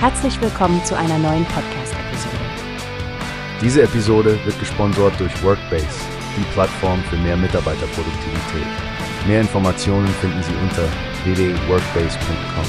Herzlich willkommen zu einer neuen Podcast-Episode. Diese Episode wird gesponsert durch Workbase, die Plattform für mehr Mitarbeiterproduktivität. Mehr Informationen finden Sie unter www.workbase.com.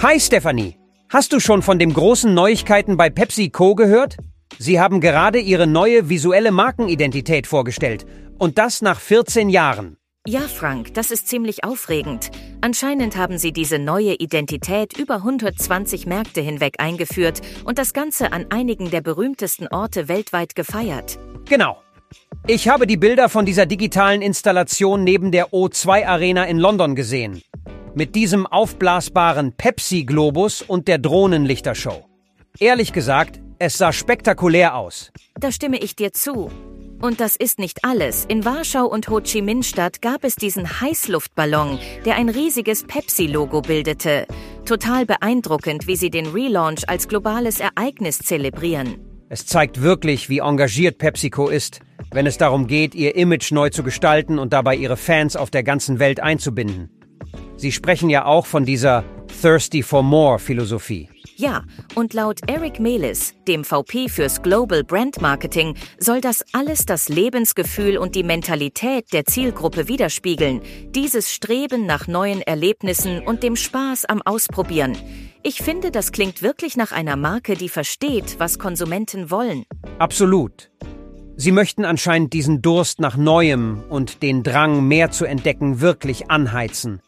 Hi Stephanie, hast du schon von den großen Neuigkeiten bei PepsiCo gehört? Sie haben gerade ihre neue visuelle Markenidentität vorgestellt und das nach 14 Jahren. Ja, Frank, das ist ziemlich aufregend. Anscheinend haben sie diese neue Identität über 120 Märkte hinweg eingeführt und das Ganze an einigen der berühmtesten Orte weltweit gefeiert. Genau. Ich habe die Bilder von dieser digitalen Installation neben der O2 Arena in London gesehen. Mit diesem aufblasbaren Pepsi-Globus und der Drohnenlichtershow. Ehrlich gesagt, es sah spektakulär aus. Da stimme ich dir zu. Und das ist nicht alles. In Warschau und Ho Chi Minh Stadt gab es diesen Heißluftballon, der ein riesiges Pepsi-Logo bildete. Total beeindruckend, wie sie den Relaunch als globales Ereignis zelebrieren. Es zeigt wirklich, wie engagiert PepsiCo ist, wenn es darum geht, ihr Image neu zu gestalten und dabei ihre Fans auf der ganzen Welt einzubinden. Sie sprechen ja auch von dieser Thirsty for More Philosophie. Ja, und laut Eric Melis, dem VP fürs Global Brand Marketing, soll das alles das Lebensgefühl und die Mentalität der Zielgruppe widerspiegeln. Dieses Streben nach neuen Erlebnissen und dem Spaß am Ausprobieren. Ich finde, das klingt wirklich nach einer Marke, die versteht, was Konsumenten wollen. Absolut. Sie möchten anscheinend diesen Durst nach Neuem und den Drang, mehr zu entdecken, wirklich anheizen.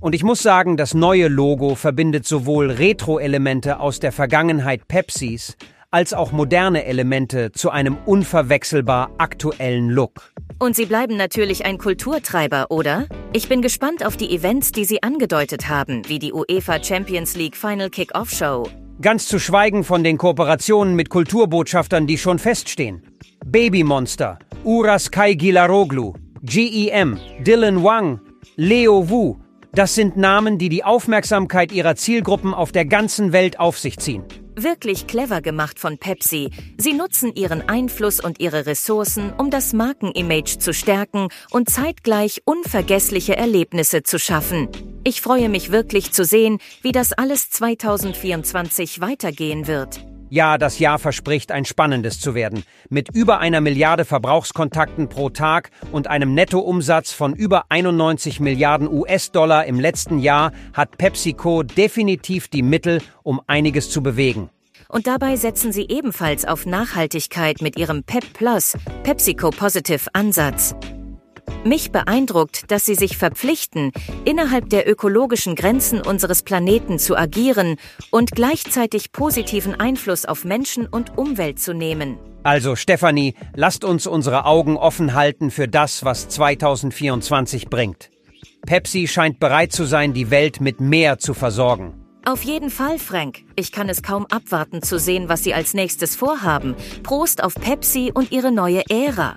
Und ich muss sagen, das neue Logo verbindet sowohl Retro-Elemente aus der Vergangenheit Pepsis als auch moderne Elemente zu einem unverwechselbar aktuellen Look. Und sie bleiben natürlich ein Kulturtreiber, oder? Ich bin gespannt auf die Events, die sie angedeutet haben, wie die UEFA Champions League Final Kick-Off Show. Ganz zu schweigen von den Kooperationen mit Kulturbotschaftern, die schon feststehen. Baby Monster, Uras Kai Gilaroglu, GEM, Dylan Wang, Leo Wu, das sind Namen, die die Aufmerksamkeit ihrer Zielgruppen auf der ganzen Welt auf sich ziehen. Wirklich clever gemacht von Pepsi. Sie nutzen ihren Einfluss und ihre Ressourcen, um das Markenimage zu stärken und zeitgleich unvergessliche Erlebnisse zu schaffen. Ich freue mich wirklich zu sehen, wie das alles 2024 weitergehen wird. Ja, das Jahr verspricht ein spannendes zu werden. Mit über einer Milliarde Verbrauchskontakten pro Tag und einem Nettoumsatz von über 91 Milliarden US-Dollar im letzten Jahr hat PepsiCo definitiv die Mittel, um einiges zu bewegen. Und dabei setzen sie ebenfalls auf Nachhaltigkeit mit ihrem Pep Plus, PepsiCo Positive Ansatz. Mich beeindruckt, dass sie sich verpflichten, innerhalb der ökologischen Grenzen unseres Planeten zu agieren und gleichzeitig positiven Einfluss auf Menschen und Umwelt zu nehmen. Also Stefanie, lasst uns unsere Augen offen halten für das, was 2024 bringt. Pepsi scheint bereit zu sein, die Welt mit mehr zu versorgen. Auf jeden Fall, Frank. Ich kann es kaum abwarten zu sehen, was Sie als nächstes vorhaben. Prost auf Pepsi und Ihre neue Ära.